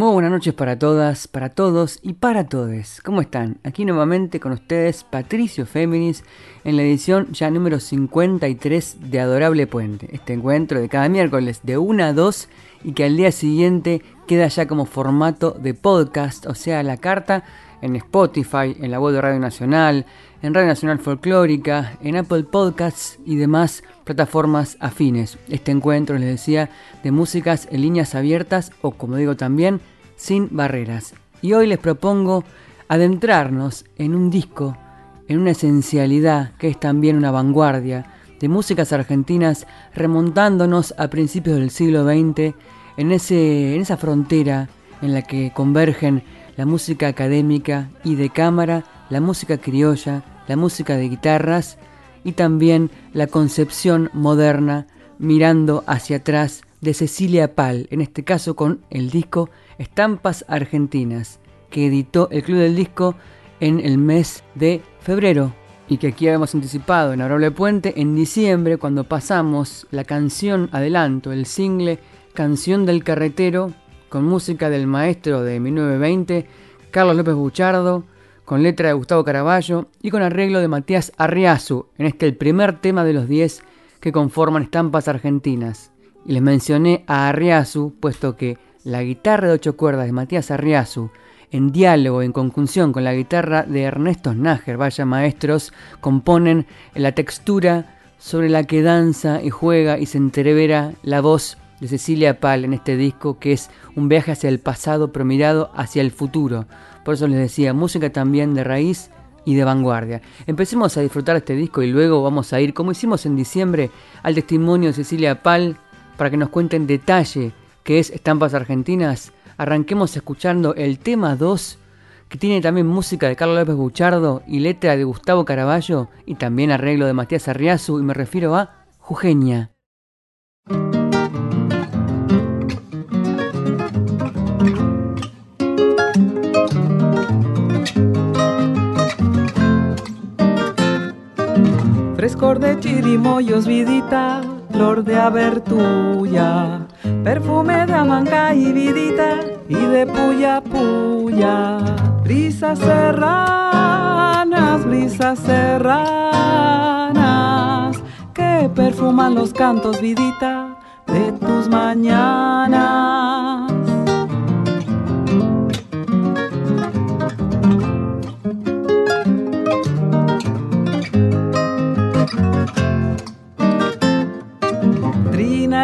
Muy buenas noches para todas, para todos y para todes. ¿Cómo están? Aquí nuevamente con ustedes Patricio Féminis en la edición ya número 53 de Adorable Puente. Este encuentro de cada miércoles de 1 a 2 y que al día siguiente queda ya como formato de podcast, o sea, la carta en Spotify, en la web de Radio Nacional, en Radio Nacional Folclórica, en Apple Podcasts y demás plataformas afines. Este encuentro, les decía, de músicas en líneas abiertas o, como digo también, sin barreras. Y hoy les propongo adentrarnos en un disco, en una esencialidad que es también una vanguardia de músicas argentinas remontándonos a principios del siglo XX en, ese, en esa frontera en la que convergen la música académica y de cámara, la música criolla, la música de guitarras y también la concepción moderna mirando hacia atrás de Cecilia Pal, en este caso con el disco Estampas Argentinas, que editó el Club del Disco en el mes de febrero y que aquí habíamos anticipado en Arable Puente en diciembre cuando pasamos la canción adelanto, el single Canción del Carretero con música del maestro de 1920, Carlos López Buchardo, con letra de Gustavo Caraballo y con arreglo de Matías Arriazu, en este el primer tema de los 10 que conforman Estampas Argentinas. Y les mencioné a Arriazu, puesto que la guitarra de ocho cuerdas de Matías Arriazu, en diálogo, en conjunción con la guitarra de Ernesto Snager, vaya maestros, componen la textura sobre la que danza y juega y se entrevera la voz de Cecilia Pal en este disco, que es un viaje hacia el pasado pero mirado hacia el futuro por eso les decía, música también de raíz y de vanguardia. Empecemos a disfrutar este disco y luego vamos a ir, como hicimos en diciembre, al testimonio de Cecilia Pal para que nos cuente en detalle qué es Estampas Argentinas. Arranquemos escuchando el tema 2, que tiene también música de Carlos López Buchardo y letra de Gustavo Caraballo y también arreglo de Matías Arriazu y me refiero a Jujeña. Frescor de chirimoyos, vidita, flor de abertuya, perfume de y vidita, y de puya puya. Brisas serranas, brisas serranas, que perfuman los cantos, vidita, de tus mañanas.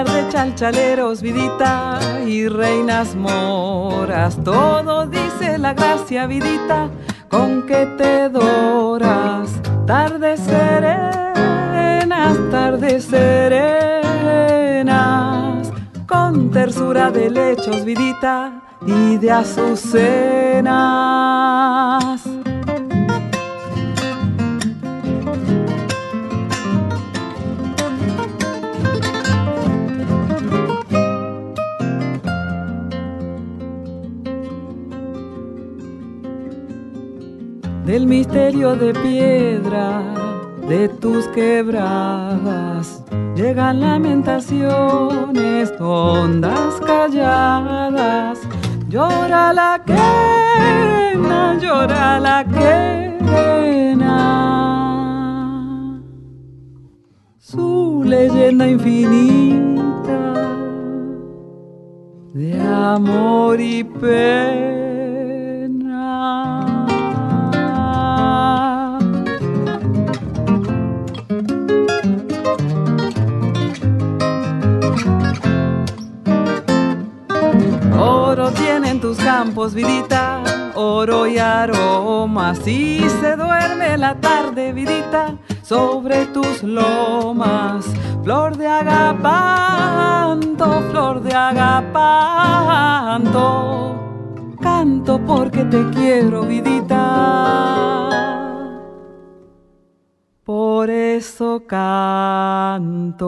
De chalchaleros, vidita, y reinas moras. Todo dice la gracia, vidita, con que te doras. Tardes serenas, tardes serenas, con tersura de lechos, vidita, y de azucenas. Del misterio de piedra de tus quebradas. Llegan lamentaciones, ondas calladas. Llora la quena, llora la quena. Su leyenda infinita de amor y pena. Tus campos, vidita, oro y aromas. Y se duerme la tarde, vidita, sobre tus lomas. Flor de agapanto, flor de agapanto. Canto porque te quiero, vidita. Por eso canto.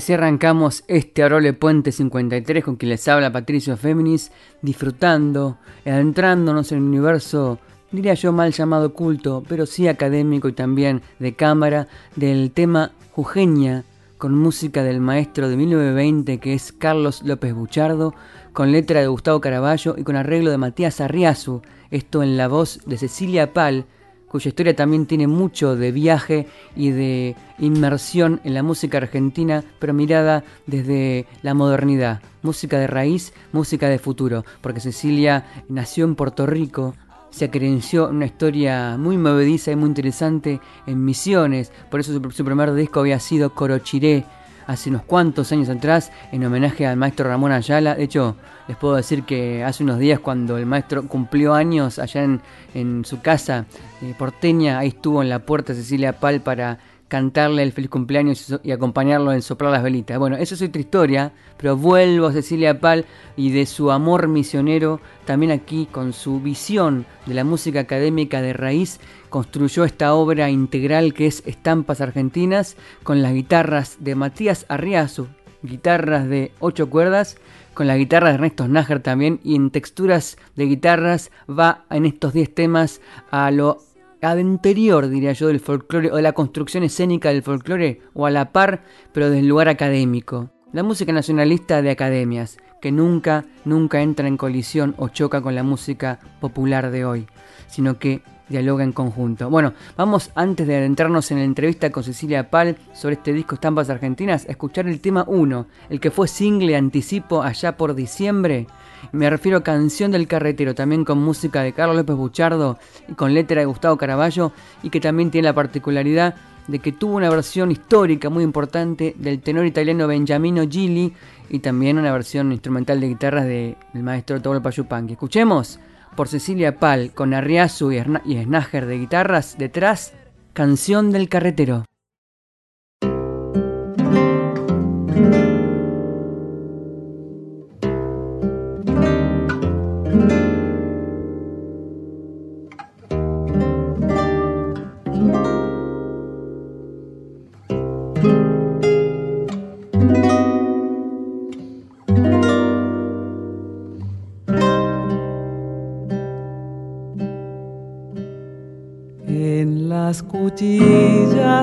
Así arrancamos este Arole Puente 53 con quien les habla Patricio Féminis, disfrutando, adentrándonos en el universo, diría yo mal llamado culto, pero sí académico y también de cámara, del tema Jujeña, con música del maestro de 1920 que es Carlos López Buchardo, con letra de Gustavo Caraballo y con arreglo de Matías Arriazu, esto en la voz de Cecilia Pal, cuya historia también tiene mucho de viaje y de inmersión en la música argentina, pero mirada desde la modernidad. Música de raíz, música de futuro, porque Cecilia nació en Puerto Rico, se acrenció en una historia muy movediza y muy interesante en Misiones, por eso su primer disco había sido Corochiré, hace unos cuantos años atrás en homenaje al maestro Ramón Ayala. De hecho, les puedo decir que hace unos días cuando el maestro cumplió años allá en, su casa eh, porteña, ahí estuvo en la puerta Cecilia Pal para cantarle el feliz cumpleaños y acompañarlo en soplar las velitas. Bueno, eso es otra historia, pero vuelvo a Cecilia Pal y de su amor misionero, también aquí con su visión de la música académica de raíz, construyó esta obra integral que es Estampas Argentinas, con las guitarras de Matías Arriazu, guitarras de ocho cuerdas, con la guitarra de Ernesto Nájar también, y en texturas de guitarras va en estos 10 temas a lo anterior, diría yo, del folclore o de la construcción escénica del folclore, o a la par, pero del lugar académico. La música nacionalista de academias, que nunca, nunca entra en colisión o choca con la música popular de hoy, sino que dialoga en conjunto. Bueno, vamos antes de adentrarnos en la entrevista con Cecilia Pal sobre este disco Estampas Argentinas, a escuchar el tema 1, el que fue single anticipo allá por diciembre me refiero a Canción del Carretero, también con música de Carlos López Buchardo y con letra de Gustavo Caraballo, y que también tiene la particularidad de que tuvo una versión histórica muy importante del tenor italiano Benjamino Gili y también una versión instrumental de guitarras del maestro Tobol Payupanqui. Escuchemos por Cecilia Pal con Arriazu y, y Snager de guitarras detrás, Canción del Carretero.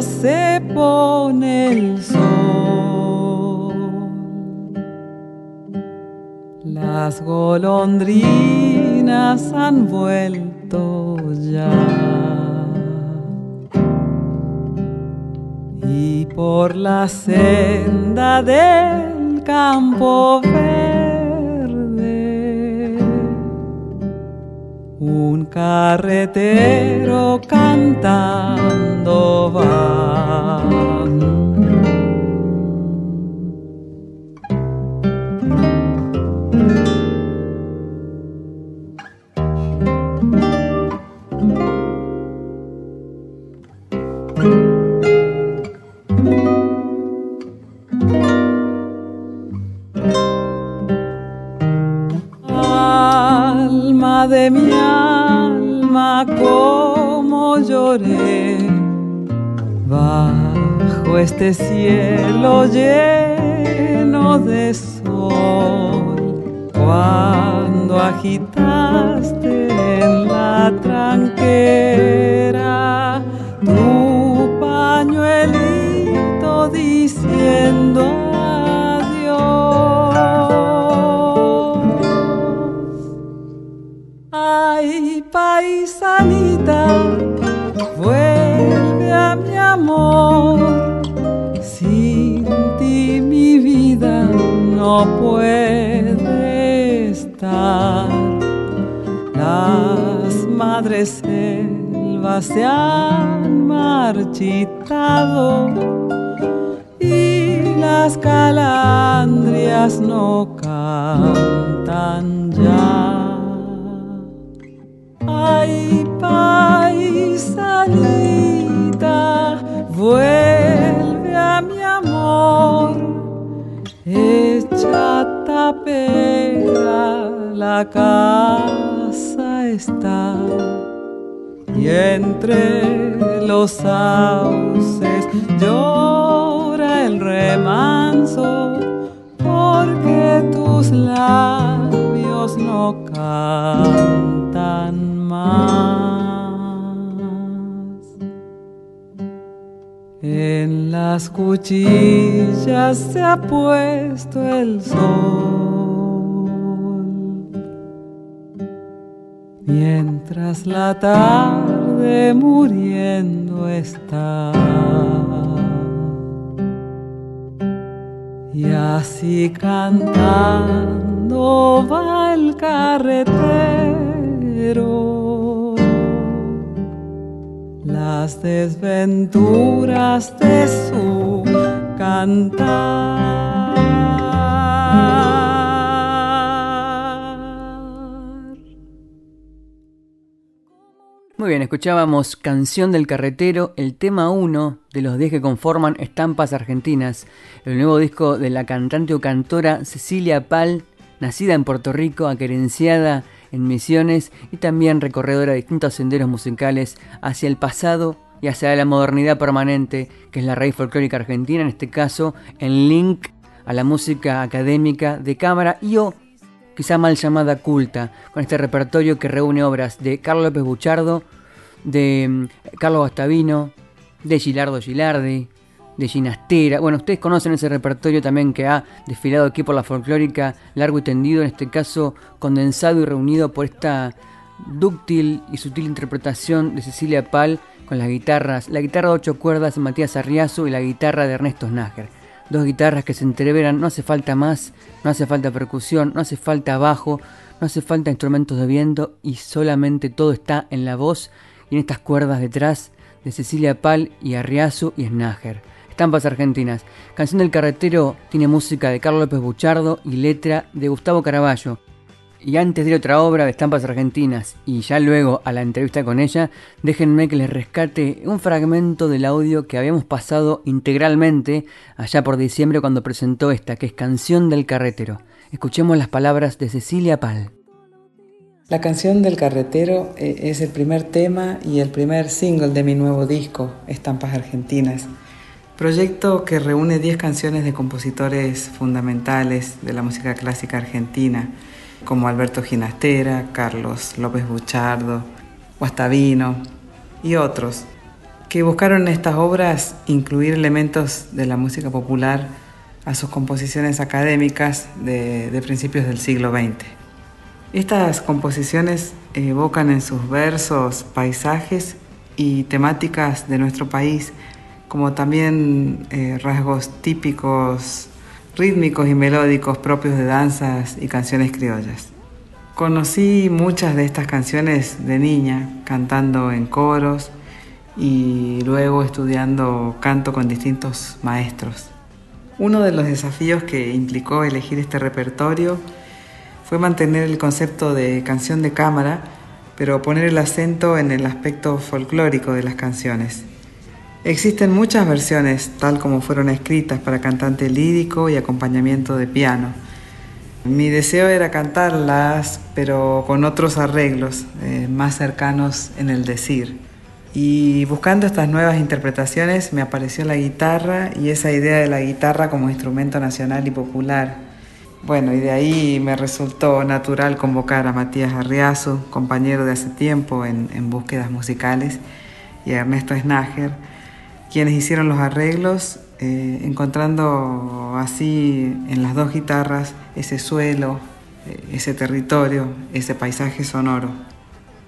Se pone el sol. Las golondrinas han vuelto ya. Y por la senda del campo Un carretero cantando va. Este cielo lleno de sol cuando agitaste en la tranquera tu pañuelito diciendo paisanita, vuelve a mi amor. No puede estar. Las madres selvas se han marchitado y las calandrias no cantan ya. Ay, paisanita, vuelve a mi amor, chata la casa está. Y entre los sauces llora el remanso, porque tus labios no cantan más. En las cuchillas se ha puesto el sol. Mientras la tarde muriendo está. Y así cantando va el carretero las desventuras de su cantar. Muy bien, escuchábamos Canción del Carretero, el tema 1 de los 10 que conforman Estampas Argentinas, el nuevo disco de la cantante o cantora Cecilia Pal, nacida en Puerto Rico, aquerenciada en Misiones y también recorredora de distintos senderos musicales hacia el pasado y hacia la modernidad permanente, que es la raíz folclórica argentina, en este caso en link a la música académica de cámara y o quizá mal llamada culta, con este repertorio que reúne obras de Carlos López Buchardo, de mm, Carlos Guastavino, de Gilardo Gilardi, de Ginastera. Bueno, ustedes conocen ese repertorio también que ha desfilado aquí por la folclórica, largo y tendido, en este caso condensado y reunido por esta dúctil y sutil interpretación de Cecilia Pal con las guitarras, la guitarra de ocho cuerdas de Matías Arriazo y la guitarra de Ernesto Snager dos guitarras que se entreveran, no hace falta más, no hace falta percusión, no hace falta bajo, no hace falta instrumentos de viento y solamente todo está en la voz y en estas cuerdas detrás de Cecilia Pal y Arriazu y Snager. Estampas argentinas. Canción del carretero tiene música de Carlos López Buchardo y letra de Gustavo Caraballo. Y antes de ir otra obra de estampas argentinas y ya luego a la entrevista con ella, déjenme que les rescate un fragmento del audio que habíamos pasado integralmente allá por diciembre cuando presentó esta, que es Canción del Carretero. Escuchemos las palabras de Cecilia Pal. La canción del carretero eh, es el primer tema y el primer single de mi nuevo disco, Estampas Argentinas. Proyecto que reúne 10 canciones de compositores fundamentales de la música clásica argentina como Alberto Ginastera, Carlos López Buchardo, Guastavino y otros, que buscaron en estas obras incluir elementos de la música popular a sus composiciones académicas de, principios del siglo XX. Estas composiciones evocan en sus versos paisajes y temáticas de nuestro país, como también eh, rasgos típicos rítmicos y melódicos propios de danzas y canciones criollas. Conocí muchas de estas canciones de niña, cantando en coros y luego estudiando canto con distintos maestros. Uno de los desafíos que implicó elegir este repertorio fue mantener el concepto de canción de cámara, pero poner el acento en el aspecto folclórico de las canciones Existen muchas versiones, tal como fueron escritas para cantante lírico y acompañamiento de piano. Mi deseo era cantarlas, pero con otros arreglos, eh, más cercanos en el decir. Y buscando estas nuevas interpretaciones me apareció la guitarra y esa idea de la guitarra como instrumento nacional y popular. Bueno, y de ahí me resultó natural convocar a Matías Arriazo, compañero de hace tiempo en, en búsquedas musicales, y a Ernesto Snager, quienes hicieron los arreglos, eh, encontrando así en las dos guitarras ese suelo, eh, ese territorio, ese paisaje sonoro.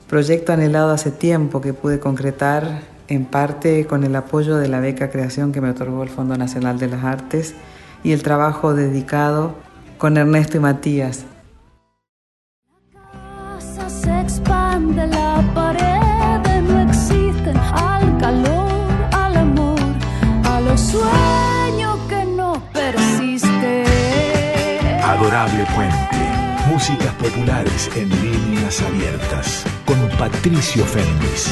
Proyecto anhelado hace tiempo que pude concretar en parte con el apoyo de la beca creación que me otorgó el Fondo Nacional de las Artes y el trabajo dedicado con Ernesto y Matías. se expande la pared, no existen al calor Puente. Músicas populares en líneas abiertas. Con Patricio Fernández.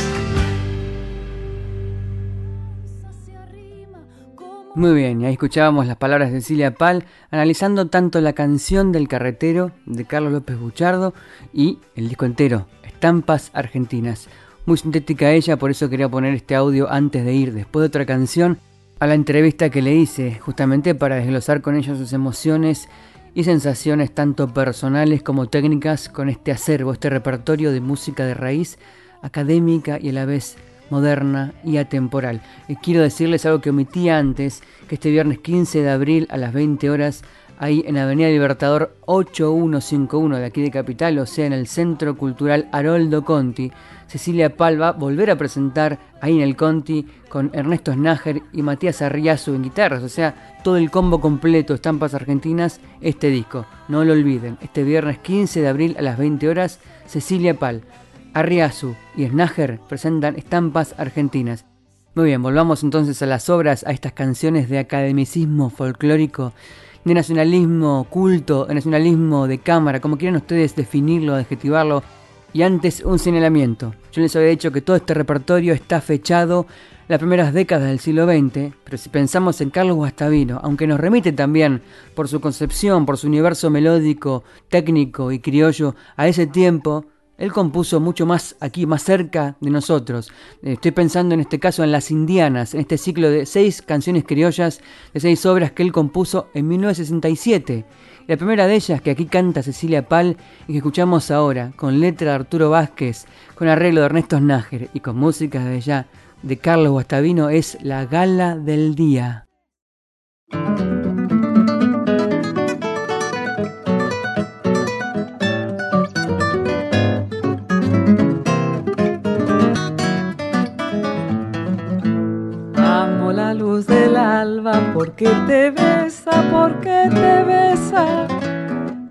Muy bien, ahí escuchábamos las palabras de Cecilia Pal analizando tanto la canción del carretero de Carlos López Buchardo y el disco entero, Estampas Argentinas. Muy sintética ella, por eso quería poner este audio antes de ir. Después de otra canción, a la entrevista que le hice, justamente para desglosar con ella sus emociones y sensaciones tanto personales como técnicas con este acervo, este repertorio de música de raíz académica y a la vez moderna y atemporal. Y quiero decirles algo que omití antes, que este viernes 15 de abril a las 20 horas, ahí en Avenida Libertador 8151 de aquí de Capital, o sea, en el Centro Cultural Haroldo Conti, Cecilia Pal va a volver a presentar ahí en el Conti con Ernesto Snager y Matías Arriazu en guitarras, o sea, todo el combo completo Estampas Argentinas, este disco. No lo olviden, este viernes 15 de abril a las 20 horas, Cecilia Pal. Arriazu y Snager presentan estampas argentinas. Muy bien, volvamos entonces a las obras, a estas canciones de academicismo folclórico, de nacionalismo culto, de nacionalismo de cámara, como quieran ustedes definirlo, adjetivarlo. Y antes un señalamiento. Yo les había dicho que todo este repertorio está fechado las primeras décadas del siglo XX, pero si pensamos en Carlos Guastavino, aunque nos remite también por su concepción, por su universo melódico, técnico y criollo a ese tiempo, él compuso mucho más aquí, más cerca de nosotros. Eh, estoy pensando en este caso en Las Indianas, en este ciclo de seis canciones criollas, de seis obras que él compuso en 1967. La primera de ellas, que aquí canta Cecilia Pal y que escuchamos ahora, con letra de Arturo Vázquez, con arreglo de Ernesto Nájer y con música de ya de Carlos Guastavino, es La Gala del Día. Del alba, porque te besa, porque te besa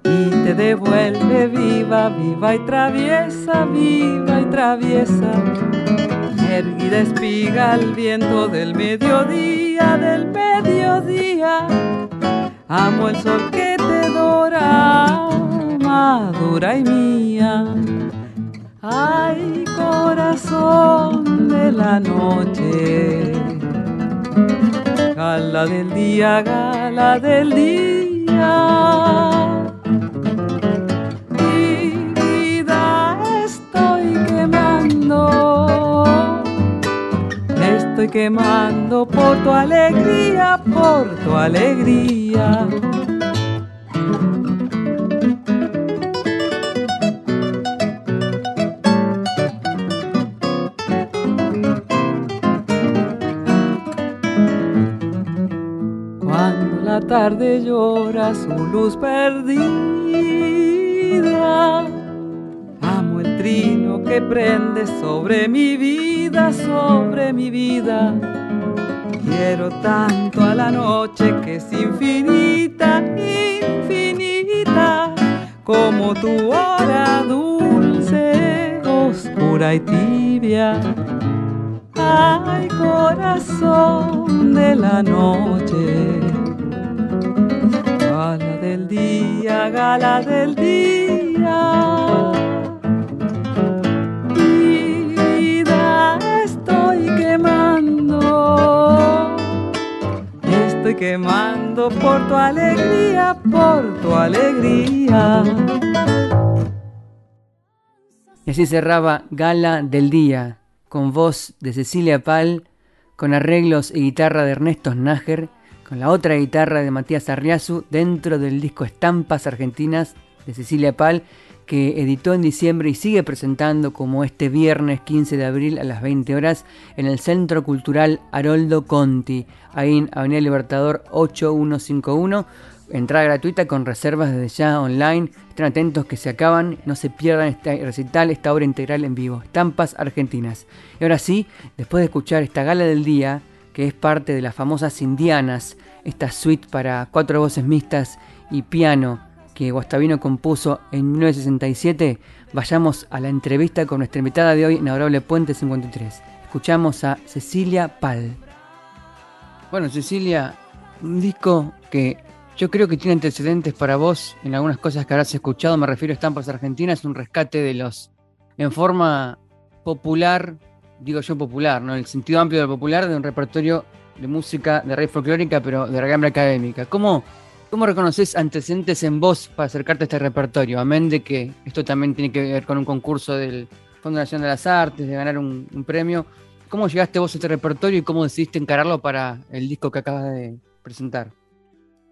y te devuelve viva, viva y traviesa, viva y traviesa. Erguida espiga al viento del mediodía, del mediodía. Amo el sol que te dora, madura y mía. Ay, corazón de la noche Gala del día, gala del día. Mi vida estoy quemando. Estoy quemando por tu alegría, por tu alegría. Tarde llora su luz perdida. Amo el trino que prende sobre mi vida, sobre mi vida. Quiero tanto a la noche que es infinita, infinita, como tu hora dulce, oscura y tibia. Ay, corazón de la noche del día, gala del día. Vida estoy quemando. Estoy quemando por tu alegría, por tu alegría. Y así cerraba Gala del Día, con voz de Cecilia Pal, con arreglos y guitarra de Ernesto Nájer con la otra guitarra de Matías Arriazu dentro del disco Estampas Argentinas de Cecilia Pal que editó en diciembre y sigue presentando como este viernes 15 de abril a las 20 horas en el Centro Cultural Haroldo Conti, ahí en Avenida Libertador 8151. Entrada gratuita con reservas desde ya online. Estén atentos que se acaban, no se pierdan este recital, esta obra integral en vivo. Estampas Argentinas. Y ahora sí, después de escuchar esta gala del día, que es parte de las famosas Indianas, esta suite para cuatro voces mixtas y piano que Guastavino compuso en 1967, vayamos a la entrevista con nuestra invitada de hoy en Adorable Puente 53. Escuchamos a Cecilia Pal. Bueno, Cecilia, un disco que yo creo que tiene antecedentes para vos en algunas cosas que habrás escuchado, me refiero a Estampas Argentinas, un rescate de los, en forma popular, digo yo popular, ¿no? El sentido amplio de popular de un repertorio de música de raíz folclórica, pero de regambre académica. ¿Cómo, ¿Cómo reconoces antecedentes en vos para acercarte a este repertorio? Amén de que esto también tiene que ver con un concurso del Fondo Nacional de las Artes, de ganar un, un premio. ¿Cómo llegaste vos a este repertorio y cómo decidiste encararlo para el disco que acabas de presentar?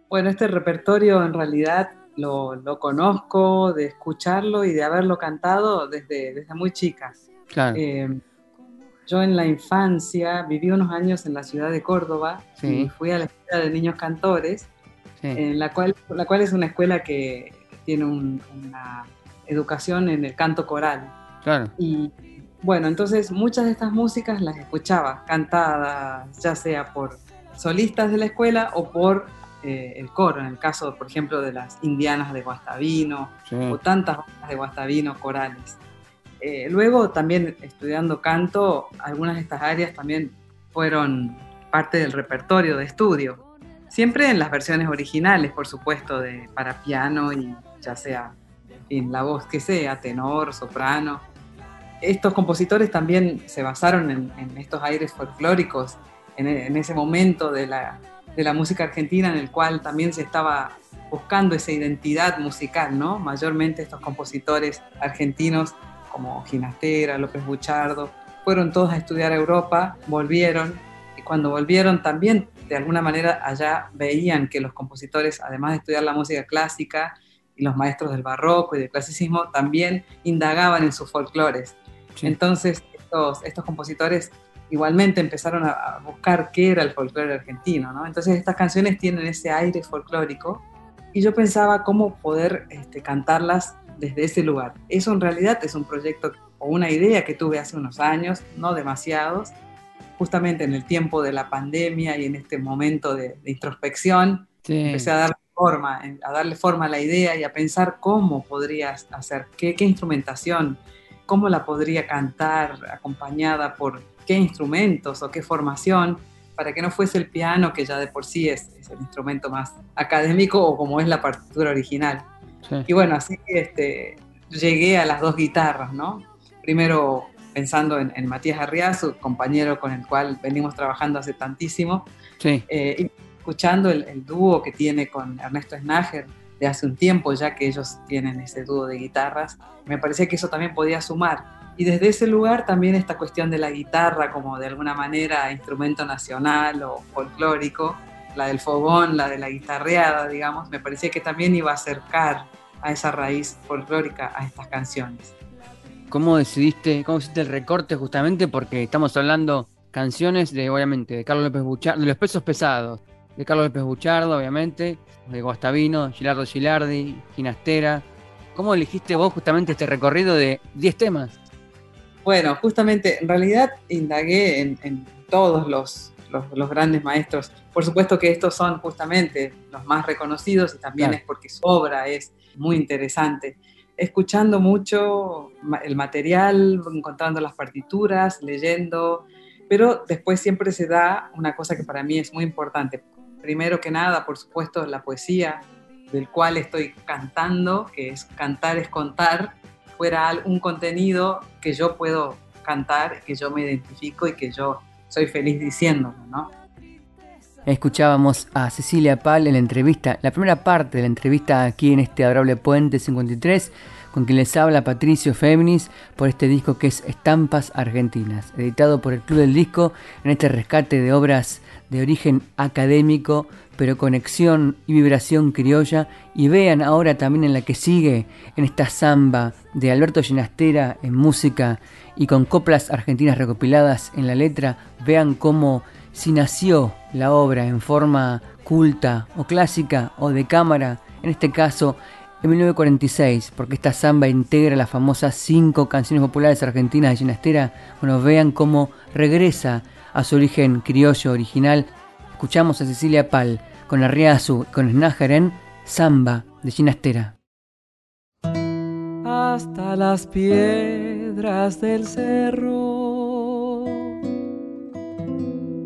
Bueno, este repertorio en realidad lo, conozco, de escucharlo y de haberlo cantado desde, desde muy chica. Eh, yo en la infancia viví unos años en la ciudad de Córdoba y fui a la escuela de niños cantores, en la cual, la cual es una escuela que tiene una educación en el canto coral. Y bueno, entonces muchas de estas músicas las escuchaba cantadas, ya sea por solistas de la escuela o por eh, el coro, en el caso, por ejemplo, de las indianas de Guastavino o tantas de Guastavino corales. Eh, luego también estudiando canto, algunas de estas áreas también fueron parte del repertorio de estudio, siempre en las versiones originales, por supuesto, de, para piano y ya sea en la voz que sea, tenor, soprano. Estos compositores también se basaron en, estos aires folclóricos, en ese momento de la, de la música argentina en el cual también se estaba buscando esa identidad musical, ¿no? Mayormente estos compositores argentinos como Ginastera, López Buchardo, fueron todos a estudiar a Europa, volvieron y cuando volvieron también de alguna manera allá veían que los compositores, además de estudiar la música clásica y los maestros del barroco y del clasicismo, también indagaban en sus folclores. Entonces estos, estos compositores igualmente empezaron a, buscar qué era el folclore argentino, ¿no? Entonces estas canciones tienen ese aire folclórico y yo pensaba cómo poder este, cantarlas desde ese lugar. Eso en realidad es un proyecto o una idea que tuve hace unos años, no demasiados, justamente en el tiempo de la pandemia y en este momento de, introspección, empecé a darle forma, a darle forma a la idea y a pensar cómo podrías hacer, qué, qué instrumentación, cómo la podría cantar acompañada por qué instrumentos o qué formación, para que no fuese el piano, que ya de por sí es, el instrumento más académico o como es la partitura original. Y bueno, así este, llegué a las dos guitarras, ¿no? Primero pensando en, Matías Arriazu, compañero con el cual venimos trabajando hace tantísimo, eh, y escuchando el, el, dúo que tiene con Ernesto Snager de hace un tiempo, ya que ellos tienen ese dúo de guitarras, me parecía que eso también podía sumar. Y desde ese lugar también esta cuestión de la guitarra como de alguna manera instrumento nacional o folclórico, la del fogón, la de la guitarreada, digamos, me parecía que también iba a acercar a esa raíz folclórica a estas canciones. ¿Cómo decidiste, cómo hiciste el recorte justamente? Porque estamos hablando canciones de, obviamente, de Carlos López Buchardo, de los pesos pesados, de Carlos López Buchardo, obviamente, de Guastavino, Gilardo Gilardi, Ginastera. ¿Cómo elegiste vos justamente este recorrido de 10 temas? Bueno, justamente, en realidad indagué en, todos los, los, grandes maestros. Por supuesto que estos son justamente los más reconocidos y también es porque su obra es muy interesante. Escuchando mucho el material, encontrando las partituras, leyendo, pero después siempre se da una cosa que para mí es muy importante. Primero que nada, por supuesto, la poesía del cual estoy cantando, que es cantar es contar, fuera un contenido que yo puedo cantar, que yo me identifico y que yo soy feliz diciéndolo, ¿no? Escuchábamos a Cecilia Pal en la entrevista, la primera parte de la entrevista aquí en este adorable Puente 53, con quien les habla Patricio Féminis por este disco que es Estampas Argentinas, editado por el Club del Disco en este rescate de obras de origen académico, pero conexión y vibración criolla. Y vean ahora también en la que sigue, en esta samba de Alberto Ginastera en música y con coplas argentinas recopiladas en la letra, vean cómo si nació la obra en forma culta o clásica o de cámara, en este caso en 1946, porque esta samba integra las famosas cinco canciones populares argentinas de Ginastera, bueno, vean cómo regresa a su origen criollo original, escuchamos a Cecilia Pal con Arriazu y con Snager en Samba de Ginastera. Hasta las piedras del cerro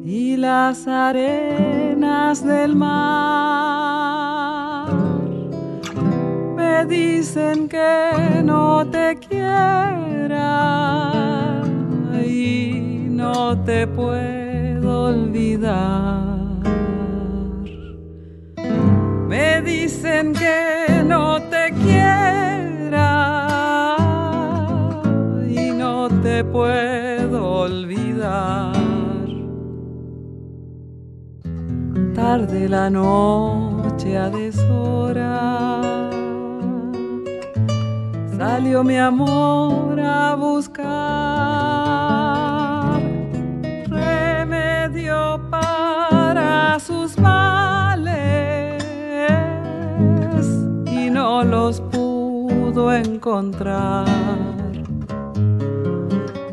y las arenas del mar me dicen que no te quiera no te puedo olvidar. Me dicen que no te quiera y no te puedo olvidar. Tarde la noche a deshora salió mi amor a buscar remedio para sus males y no los pudo encontrar.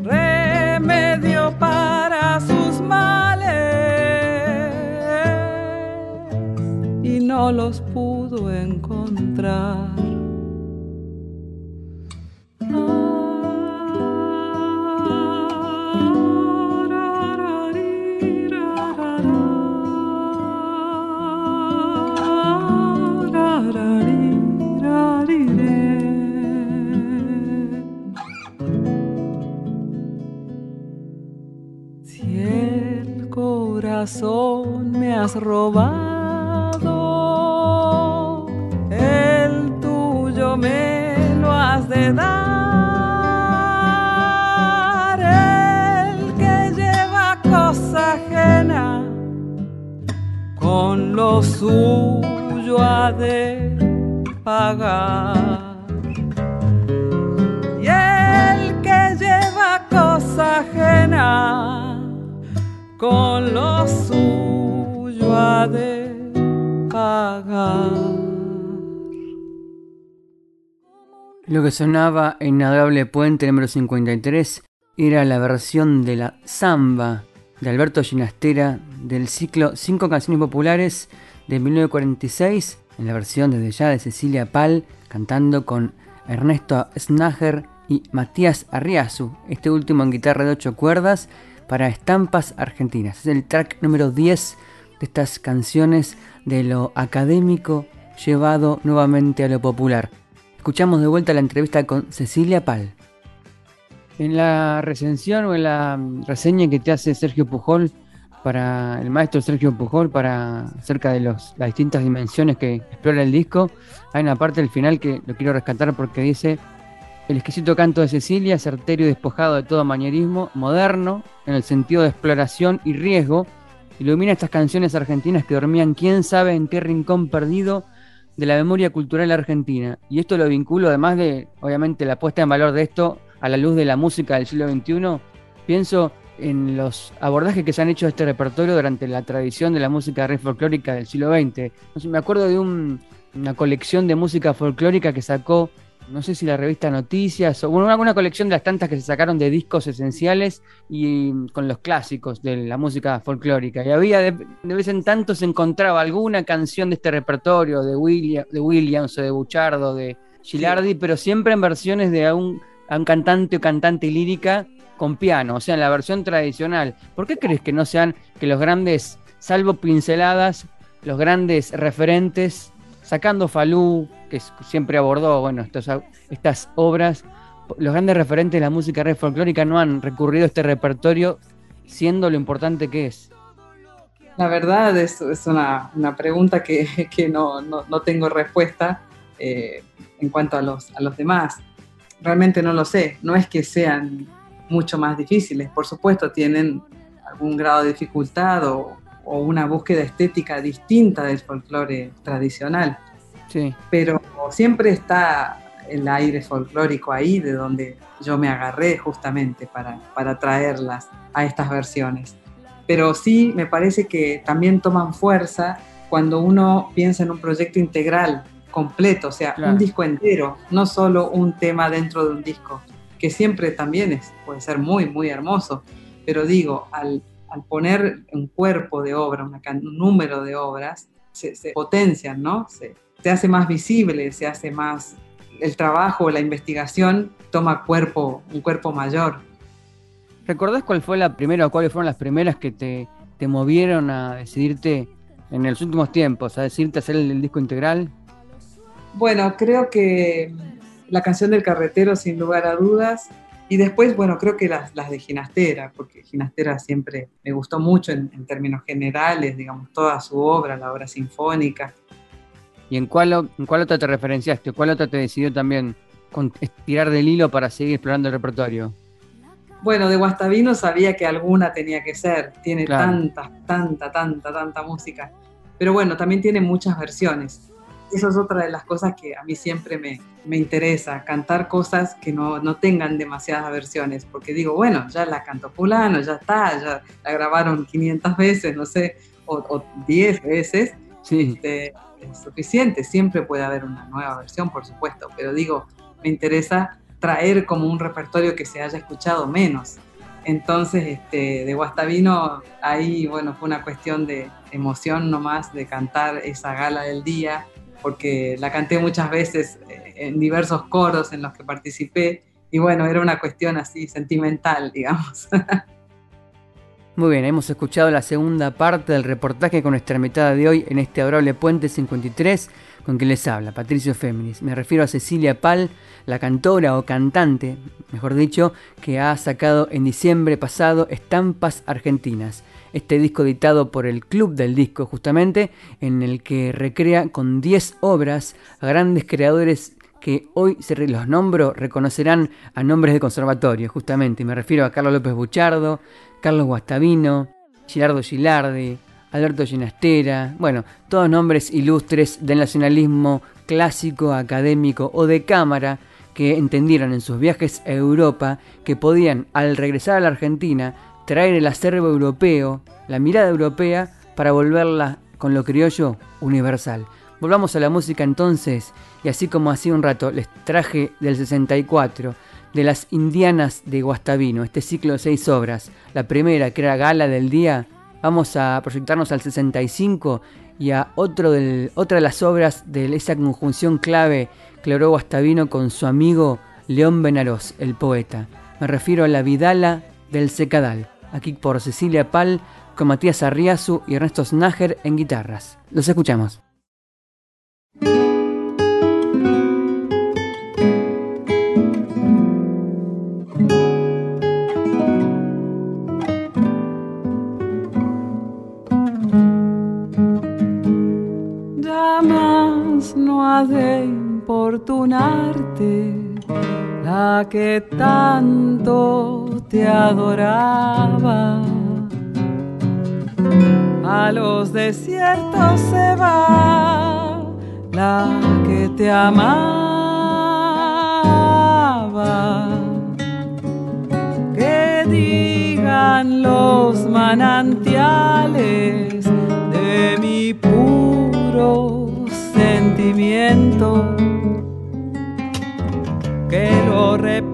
Remedio para sus males y no los pudo encontrar. Que sonaba en Navegable Puente número 53 era la versión de la samba de Alberto Ginastera del ciclo Cinco canciones populares de 1946 en la versión desde ya de Cecilia Pal cantando con Ernesto Snager y Matías Arriazu, este último en guitarra de 8 cuerdas para Estampas Argentinas. Es el track número 10 de estas canciones de lo académico llevado nuevamente a lo popular. Escuchamos de vuelta la entrevista con Cecilia Pal. En la recensión o en la reseña que te hace Sergio Pujol para el maestro Sergio Pujol para acerca de las distintas dimensiones que explora el disco, hay una parte del final que lo quiero rescatar porque dice el exquisito canto de Cecilia, certero y despojado de todo manierismo, moderno, en el sentido de exploración y riesgo, ilumina estas canciones argentinas que dormían quién sabe en qué rincón perdido de la memoria cultural argentina. Y esto lo vinculo, además de, obviamente, la puesta en valor de esto a la luz de la música del siglo XXI, pienso en los abordajes que se han hecho de este repertorio durante la tradición de la música re folclórica del siglo XX. Me acuerdo de un- una colección de música folclórica que sacó no sé si la revista Noticias o bueno, alguna colección de las tantas que se sacaron de discos esenciales y con los clásicos de la música folclórica. Y había de, de vez en tanto se encontraba alguna canción de este repertorio de, William, de Williams o de Buchardo, de Gilardi, pero siempre en versiones de un, a un cantante o cantante lírica con piano, o sea, en la versión tradicional. ¿Por qué crees que no sean que los grandes, salvo pinceladas, los grandes referentes, sacando Falú, que siempre abordó, bueno, estas obras, los grandes referentes de la música red folclórica no han recurrido a este repertorio, siendo lo importante que es? La verdad es, es una, pregunta que, no tengo respuesta eh, en cuanto a los, a los demás. Realmente no lo sé. No es que sean mucho más difíciles. Por supuesto, tienen algún grado de dificultad o, o una búsqueda estética distinta del folclore tradicional. Sí, Pero siempre está el aire folclórico ahí, de donde yo me agarré justamente para, para traerlas a estas versiones pero sí me parece que también toman fuerza cuando uno piensa en un proyecto integral, completo, o sea, Claro. un disco entero, no solo un tema dentro de un disco, que siempre también es, puede ser muy, muy hermoso, pero digo, al, al poner un cuerpo de obra, una un número de obras, se, se potencian, ¿no? Se, se hace más visible, se hace más, el trabajo, la investigación toma cuerpo, un cuerpo mayor. ¿Recordás cuál fue la primera o cuáles fueron las primeras que te, te movieron a decidirte en los últimos tiempos, a decidirte hacer el, el disco integral? Bueno, creo que la canción del carretero, sin lugar a dudas. Y después, bueno, creo que las, las de Ginastera, porque Ginastera siempre me gustó mucho en, en términos generales, digamos, toda su obra, la obra sinfónica. ¿Y en cuál, en cuál otra te referenciaste? ¿Cuál otra te decidió también con, tirar del hilo para seguir explorando el repertorio? Bueno, de Guastavino sabía que alguna tenía que ser, tiene Claro. tanta, tanta, tanta, tanta música. Pero bueno, también tiene muchas versiones. Eso es otra de las cosas que a mí siempre me, me interesa, cantar cosas que no, no, tengan demasiadas versiones, porque digo, bueno, ya la cantó fulano, ya está, ya la grabaron 500 veces, no sé, o, 10 veces, sí. Este, es suficiente, siempre puede haber una nueva versión, por supuesto, pero digo, me interesa traer como un repertorio que se haya escuchado menos. Entonces, este, de Guastavino, ahí, bueno, fue una cuestión de emoción nomás de cantar esa gala del día, porque la canté muchas veces eh, en diversos coros en los que participé, y bueno, era una cuestión así sentimental, digamos. Muy bien, hemos escuchado la segunda parte del reportaje con nuestra mitad de hoy en este adorable Puente 53 con quien les habla, Patricio Féminis. Me refiero a Cecilia Pal, la cantora o cantante, mejor dicho, que ha sacado en diciembre pasado Estampas Argentinas. Este disco editado por el Club del Disco, justamente, en el que recrea con 10 obras a grandes creadores que hoy se los nombro, reconocerán a nombres de conservatorio, justamente. Me refiero a Carlos López Buchardo, Carlos Guastavino, Gilardo Gilardi, Alberto Ginastera, bueno, todos nombres ilustres del nacionalismo clásico, académico o de cámara que entendieron en sus viajes a Europa que podían, al regresar a la Argentina, traer el acervo europeo, la mirada europea, para volverla con lo criollo universal. Volvamos a la música entonces, y así como hacía un rato les traje del 64, de las Indianas de Guastavino, este ciclo de seis obras, la primera que era Gala del Día, vamos a proyectarnos al 65 y a otro del, otra de las obras de esa conjunción clave que logró Guastavino con su amigo León Benarós, el poeta. Me refiero a la Vidala del Secadal, aquí por Cecilia Pal, con Matías Arriazu y Ernesto Snager en guitarras. Los escuchamos. de importunarte, la que tanto te adoraba. A los desiertos se va la que te amaba. Que digan los manantiales de mi puro sentimiento ore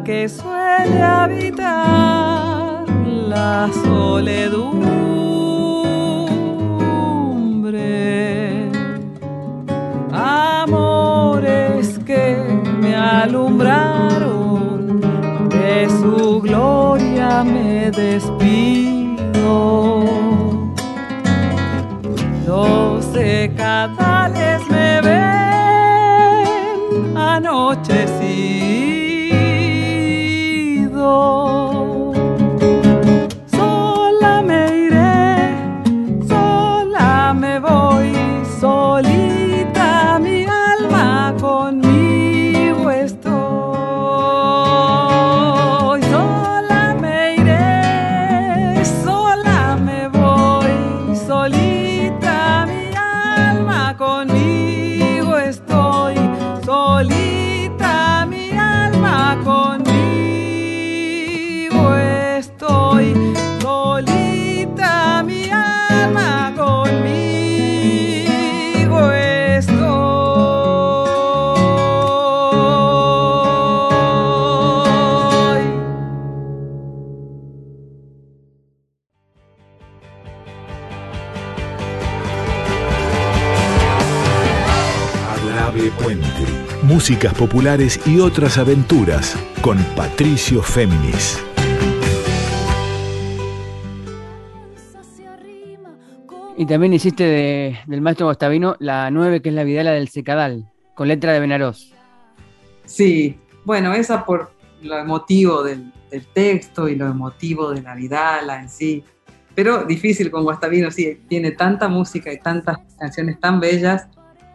que suele habitar la soledumbre. Amores que me alumbraron, de su gloria me despido. Músicas populares y otras aventuras con Patricio Féminis. Y también hiciste del maestro Gustavino la 9, que es la Vidala del Secadal, con letra de Benarós. Sí, bueno, esa por lo emotivo del, texto y lo emotivo de la Vidala en sí. Pero difícil con Guastavino, sí, tiene tanta música y tantas canciones tan bellas,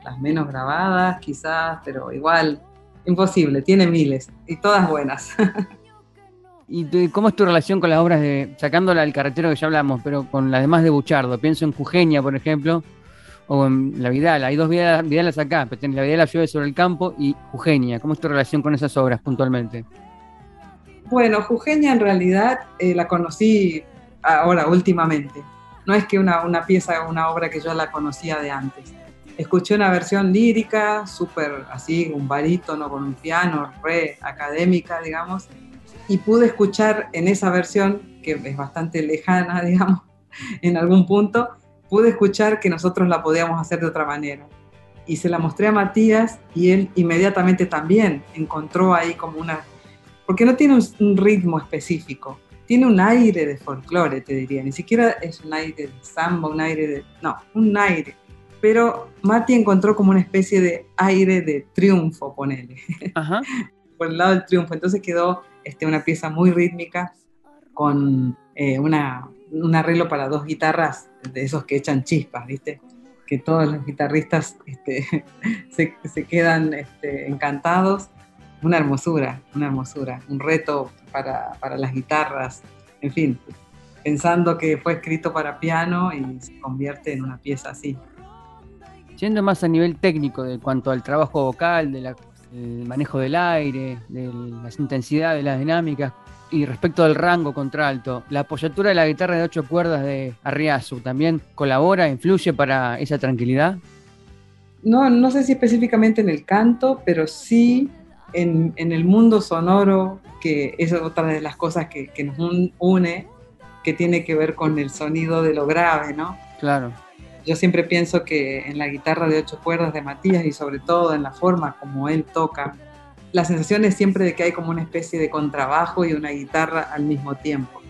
las menos grabadas quizás, pero igual, imposible, tiene miles y todas buenas. ¿Y cómo es tu relación con las obras de, sacándola del carretero que ya hablamos, pero con las demás de Buchardo? Pienso en Jujeña, por ejemplo, o en La Vidala. Hay dos Vidalas acá, pero tenés La Vidala llueve sobre el campo y Jujeña. ¿Cómo es tu relación con esas obras puntualmente? Bueno, Jujeña en realidad eh, la conocí ahora, últimamente. No es que una, una pieza, una obra que yo la conocía de antes. Escuché una versión lírica, súper así, un barítono con un piano, re académica, digamos, y pude escuchar en esa versión, que es bastante lejana, digamos, en algún punto, pude escuchar que nosotros la podíamos hacer de otra manera. Y se la mostré a Matías y él inmediatamente también encontró ahí como una... Porque no tiene un ritmo específico, tiene un aire de folclore, te diría. Ni siquiera es un aire de samba, un aire de... No, un aire. Pero Mati encontró como una especie de aire de triunfo, ponele. Ajá. Por el lado del triunfo. Entonces quedó este, una pieza muy rítmica con eh, una, un arreglo para dos guitarras de esos que echan chispas, ¿viste? Que todos los guitarristas este, se, quedan este, encantados. Una hermosura, una hermosura, un reto para, para las guitarras, en fin, pensando que fue escrito para piano y se convierte en una pieza así. Yendo más a nivel técnico de cuanto al trabajo vocal, de la el manejo del aire, de las intensidades, de las dinámicas. Y respecto del rango contralto, la apoyatura de la guitarra de ocho cuerdas de Arriazu también colabora, influye para esa tranquilidad. No, no sé si específicamente en el canto, pero sí en, el mundo sonoro, que es otra de las cosas que, que nos une, que tiene que ver con el sonido de lo grave, ¿no? Claro yo siempre pienso que en la guitarra de ocho cuerdas de Matías y sobre todo en la forma como él toca, la sensación es siempre de que hay como una especie de contrabajo y una guitarra al mismo tiempo.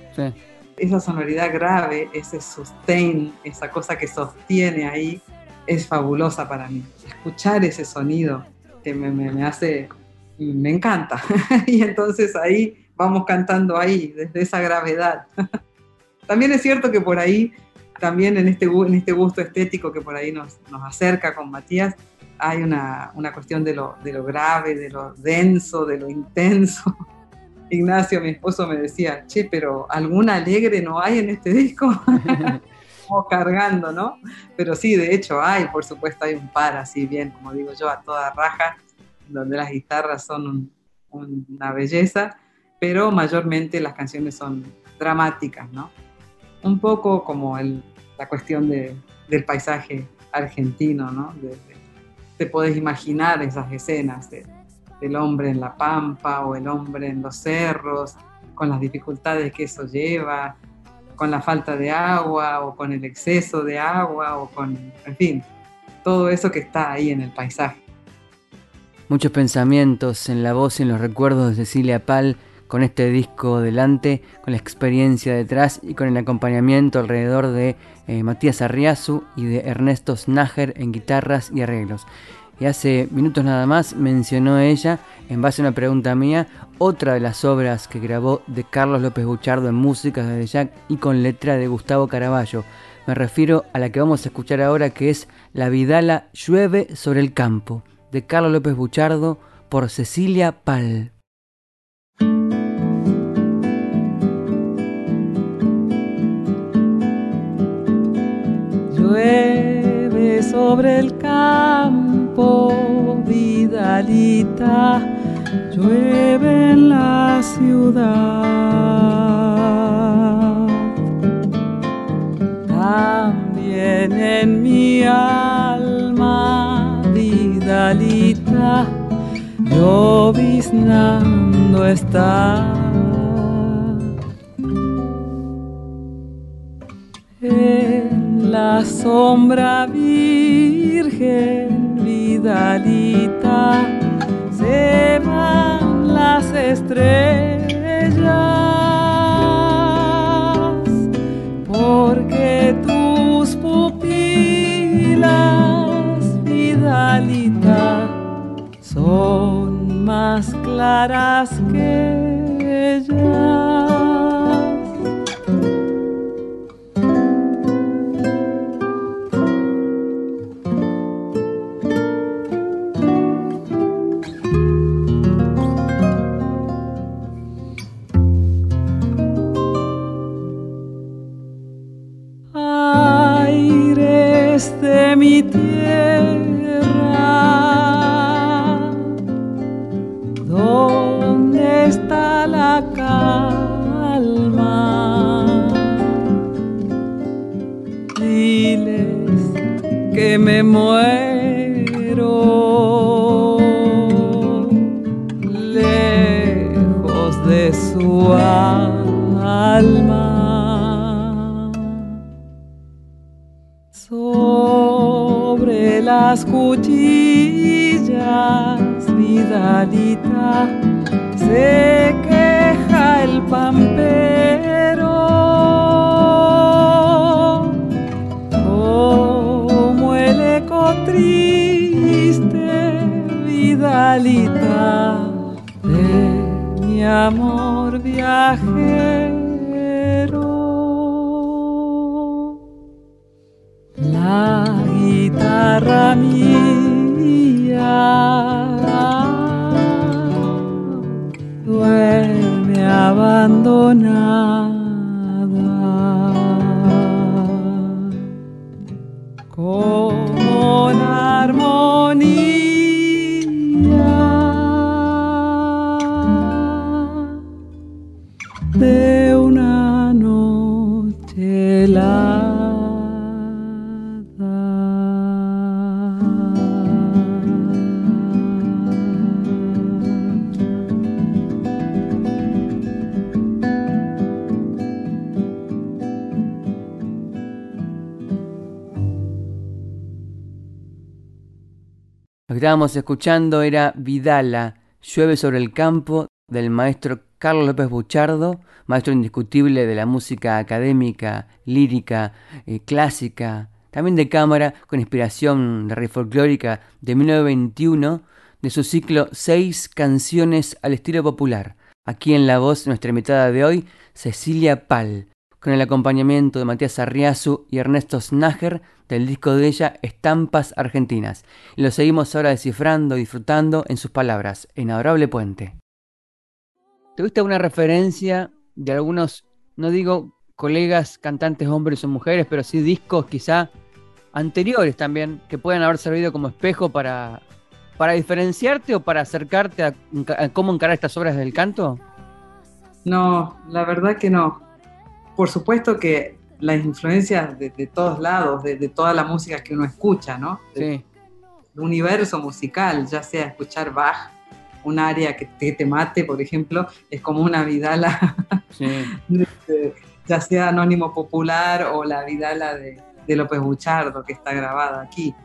Esa sonoridad grave, ese sustain, esa cosa que sostiene ahí, es fabulosa para mí. Escuchar ese sonido que me, me hace, me encanta. y entonces ahí vamos cantando ahí, desde esa gravedad. También es cierto que por ahí también en este, en este gusto estético que por ahí nos, nos acerca con Matías, hay una, una cuestión de lo, de lo, grave, de lo denso, de lo intenso. Ignacio, mi esposo, me decía, che, pero ¿alguna alegre no hay en este disco? como cargando, ¿no? Pero sí, de hecho hay, por supuesto, hay un par así bien, como digo yo, a toda raja, donde las guitarras son una belleza, pero mayormente las canciones son dramáticas, ¿no? Un poco como la cuestión del paisaje argentino, ¿no? te puedes imaginar esas escenas del hombre en la pampa o el hombre en los cerros, con las dificultades que eso lleva, con la falta de agua o con el exceso de agua o con, en fin, todo eso que está ahí en el paisaje. Muchos pensamientos en la voz y en los recuerdos de Cecilia Pal con este disco delante, con la experiencia detrás y con el acompañamiento alrededor de eh, Matías Arriazu y de Ernesto Snager en guitarras y arreglos. Y hace minutos nada más mencionó ella, en base a una pregunta mía, otra de las obras que grabó de Carlos López Buchardo en música de Jack y con letra de Gustavo Caraballo. Me refiero a la que vamos a escuchar ahora que es La Vidala llueve sobre el campo, de Carlos López Buchardo por Cecilia Pal. Llueve sobre el campo, Vidalita, llueve en la ciudad. También en mi alma, Vidalita, lloviznando está. La sombra virgen Vidalita, se van las estrellas. porque tus pupilas, Vidalita, son más claras que ellas. Sobre las cuchillas, vidalita, se queja el pampero. triste vidalita de mi amor viajero. La guitarra mía duerme abandonada. Estábamos escuchando era Vidala, Llueve sobre el campo, del maestro Carlos López Buchardo, maestro indiscutible de la música académica, lírica, eh, clásica, también de cámara, con inspiración de rey folclórica de 1921, de su ciclo Seis canciones al estilo popular. Aquí en la voz, nuestra invitada de hoy, Cecilia Pal, con el acompañamiento de Matías Arriazu y Ernesto Snager del disco de ella Estampas Argentinas. Y lo seguimos ahora descifrando, disfrutando en sus palabras, en Adorable Puente. ¿Tuviste alguna referencia de algunos, no digo colegas, cantantes, hombres o mujeres, pero sí discos quizá anteriores también, que puedan haber servido como espejo para, para diferenciarte o para acercarte a, a cómo encarar estas obras del canto? No, la verdad que no. Por supuesto que las influencias de, todos lados, de, toda la música que uno escucha, ¿no? Sí. El universo musical, ya sea escuchar Bach, un área que te, mate, por ejemplo, es como una vidala, este, ya sea Anónimo Popular o la vidala de, de López Buchardo, que está grabada aquí.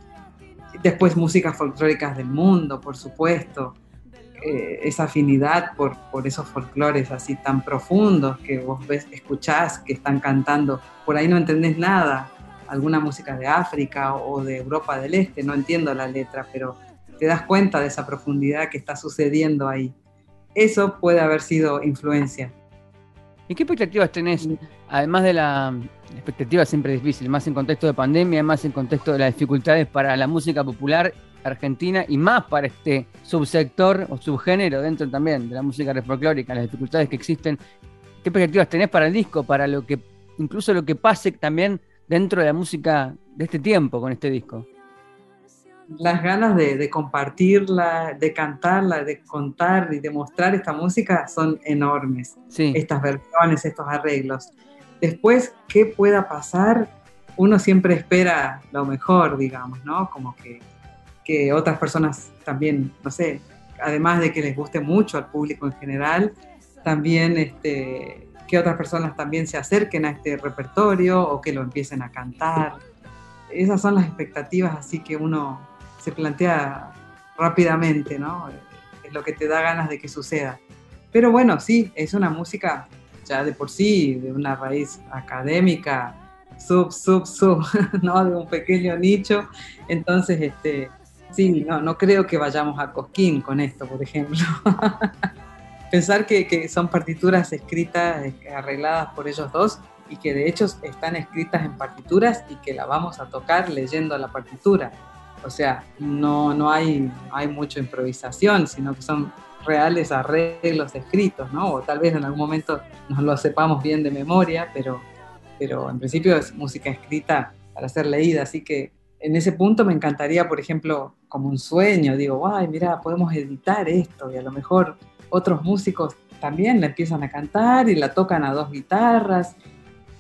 Después músicas folclóricas del mundo, por supuesto. Eh, esa afinidad por, por esos folclores así tan profundos que vos ves, escuchás, que están cantando. Por ahí no entendés nada, alguna música de África o de Europa del Este, no entiendo la letra, pero te das cuenta de esa profundidad que está sucediendo ahí. Eso puede haber sido influencia. ¿Y qué expectativas tenés? Además de la expectativa siempre difícil, más en contexto de pandemia, más en contexto de las dificultades para la música popular argentina y más para este subsector o subgénero dentro también de la música folclórica, las dificultades que existen. ¿Qué perspectivas tenés para el disco, para lo que, incluso lo que pase también dentro de la música de este tiempo con este disco? Las ganas de, compartirla, de cantarla, de contar y de mostrar esta música son enormes. Estas versiones, estos arreglos. Después, ¿qué pueda pasar? Uno siempre espera lo mejor, digamos, ¿no? Como que que otras personas también, no sé, además de que les guste mucho al público en general, también este, que otras personas también se acerquen a este repertorio o que lo empiecen a cantar. Esas son las expectativas así que uno se plantea rápidamente, ¿no? Es lo que te da ganas de que suceda. Pero bueno, sí, es una música ya de por sí, de una raíz académica, sub, sub, sub, ¿no? De un pequeño nicho. Entonces, este, sí, no, no creo que vayamos a Cosquín con esto, por ejemplo. Pensar que, son partituras escritas, arregladas por ellos dos y que de hecho están escritas en partituras y que la vamos a tocar leyendo la partitura. O sea, no, no hay, hay mucha improvisación, sino que son reales arreglos escritos, ¿no? O tal vez en algún momento nos lo sepamos bien de memoria, pero, pero en principio es música escrita para ser leída, así que en ese punto me encantaría, por ejemplo, como un sueño, digo, ay, mira, podemos editar esto y a lo mejor otros músicos también la empiezan a cantar y la tocan a dos guitarras.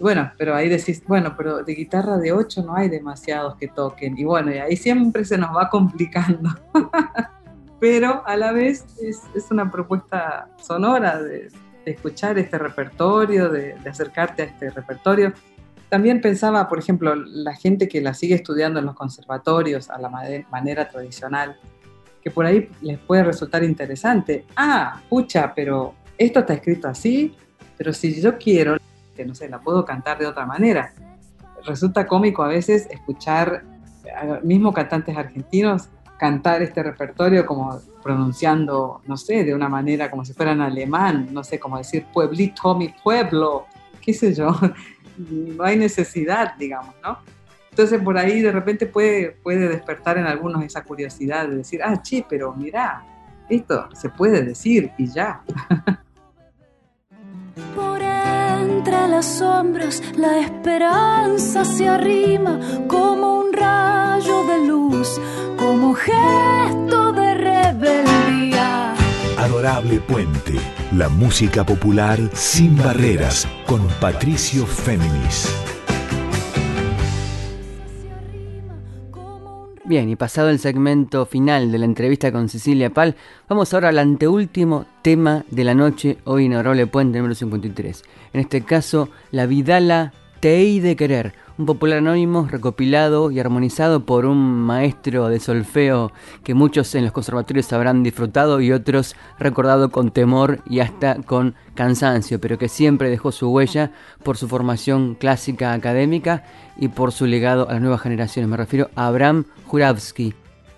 Bueno, pero ahí decís, bueno, pero de guitarra de ocho no hay demasiados que toquen. Y bueno, y ahí siempre se nos va complicando. pero a la vez es, es una propuesta sonora de, de, escuchar este repertorio, de, de acercarte a este repertorio también pensaba, por ejemplo, la gente que la sigue estudiando en los conservatorios a la manera tradicional, que por ahí les puede resultar interesante. Ah, pucha, pero esto está escrito así, pero si yo quiero, no sé, la puedo cantar de otra manera. Resulta cómico a veces escuchar mismo cantantes argentinos cantar este repertorio como pronunciando, no sé, de una manera como si fueran alemán, no sé, como decir pueblito, mi pueblo, qué sé yo no hay necesidad, digamos, ¿no? Entonces por ahí de repente puede, puede despertar en algunos esa curiosidad de decir, ah, che, pero mira, esto se puede decir y ya. Por entre las sombras la esperanza se arrima como un rayo de luz, como gesto de rebeldía. Adorable Puente, la música popular sin barreras, con Patricio Féminis. Bien, y pasado el segmento final de la entrevista con Cecilia Pal, vamos ahora al anteúltimo tema de la noche, hoy en Adorable Puente número 53. En este caso, la Vidala Tei de Querer, un popular anónimo recopilado y armonizado por un maestro de solfeo que muchos en los conservatorios habrán disfrutado y otros recordado con temor y hasta con cansancio, pero que siempre dejó su huella por su formación clásica académica y por su legado a las nuevas generaciones. Me refiero a Abraham Juravsky.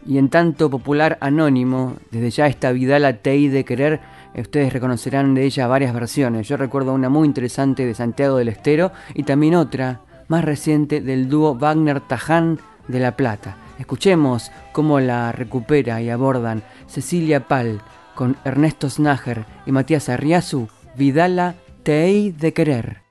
Y en tanto popular anónimo, desde ya esta Vidala Tei de Querer, ustedes reconocerán de ella varias versiones. Yo recuerdo una muy interesante de Santiago del Estero y también otra más reciente del dúo Wagner-Taján de La Plata. Escuchemos cómo la recupera y abordan Cecilia Pal con Ernesto Snager y Matías Arriazu, Vidala Tei de Querer.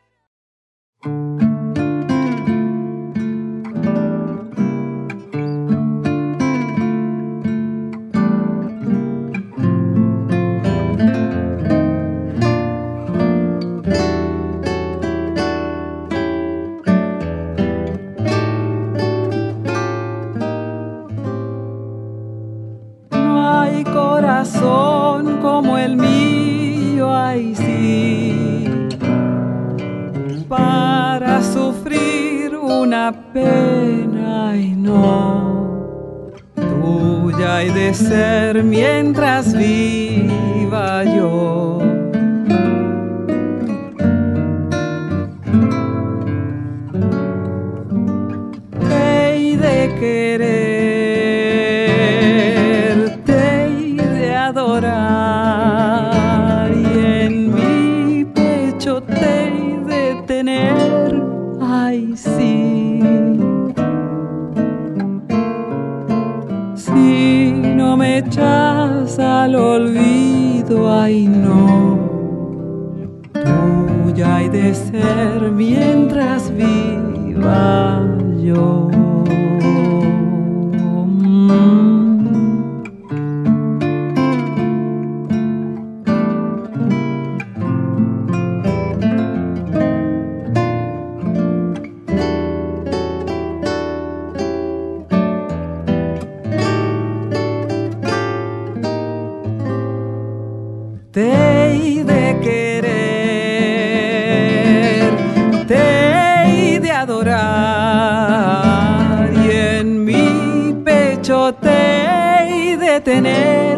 Pecho te he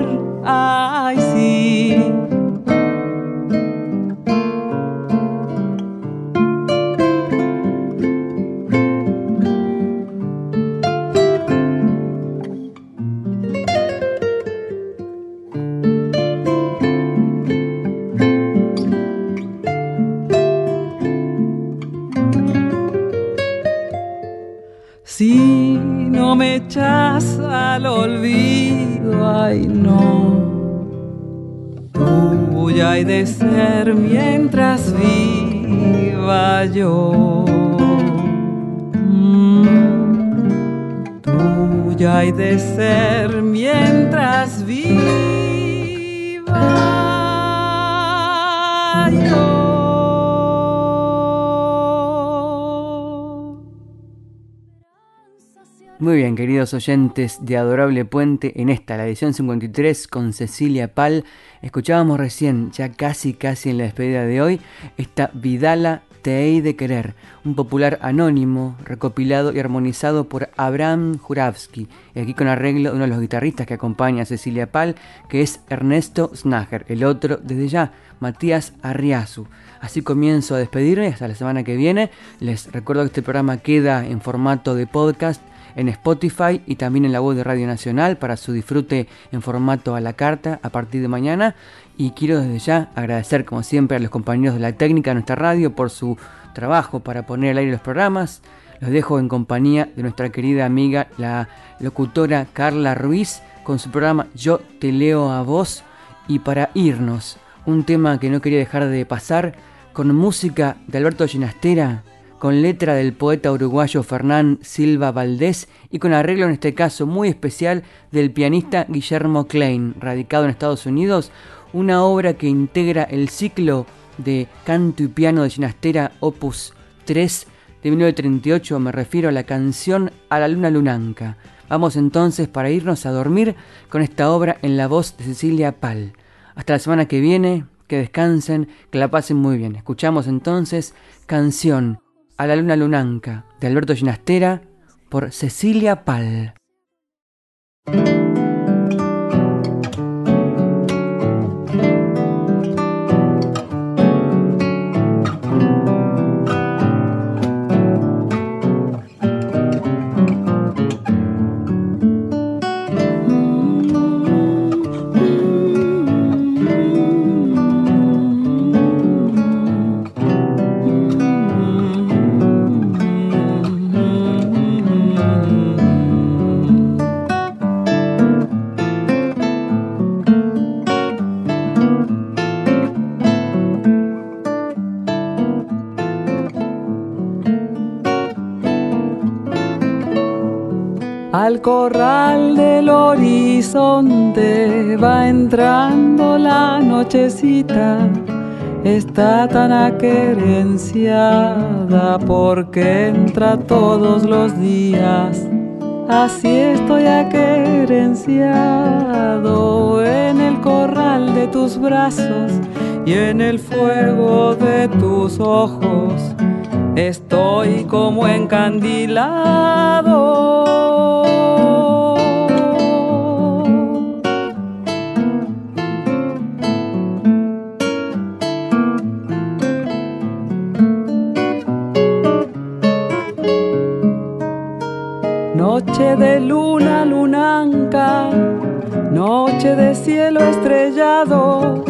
oyentes de Adorable Puente, en esta, la edición 53 con Cecilia Pal, escuchábamos recién, ya casi casi en la despedida de hoy, esta Vidala Te Hei de Querer, un popular anónimo, recopilado y armonizado por Abraham Juravsky, y aquí con arreglo de uno de los guitarristas que acompaña a Cecilia Pal, que es Ernesto Snager, el otro desde ya, Matías Arriazu. Así comienzo a despedirme hasta la semana que viene. Les recuerdo que este programa queda en formato de podcast en Spotify y también en la web de Radio Nacional para su disfrute en formato a la carta a partir de mañana. Y quiero desde ya agradecer como siempre a los compañeros de la técnica de nuestra radio por su trabajo para poner al aire los programas. Los dejo en compañía de nuestra querida amiga, la locutora Carla Ruiz, con su programa Yo te leo a vos. Y para irnos, un tema que no quería dejar de pasar, con música de Alberto Ginastera, con letra del poeta uruguayo Fernán Silva Valdés y con arreglo en este caso muy especial del pianista Guillermo Klein, radicado en Estados Unidos, una obra que integra el ciclo de canto y piano de Ginastera Opus 3 de 1938, me refiero a la canción A la luna lunanca. Vamos entonces para irnos a dormir con esta obra en la voz de Cecilia Pal. Hasta la semana que viene, que descansen, que la pasen muy bien. Escuchamos entonces canción a la luna lunanca de Alberto Ginastera por Cecilia Pal. Corral del horizonte va entrando la nochecita. Está tan aquerenciada porque entra todos los días. Así estoy aquerenciado en el corral de tus brazos y en el fuego de tus ojos. Estoy como encandilado. Noche de luna lunanca, noche de cielo estrellado,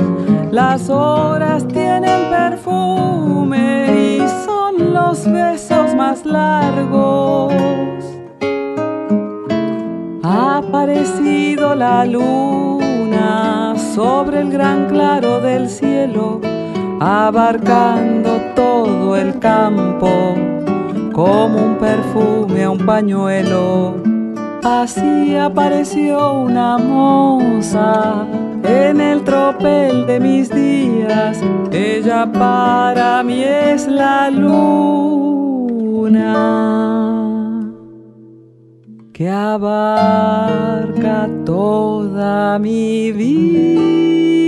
las horas tienen perfume y son los besos más largos. Ha aparecido la luna sobre el gran claro del cielo, abarcando todo el campo como un perfume a un pañuelo. Así apareció una moza en el tropel de mis días. Ella para mí es la luna que abarca toda mi vida.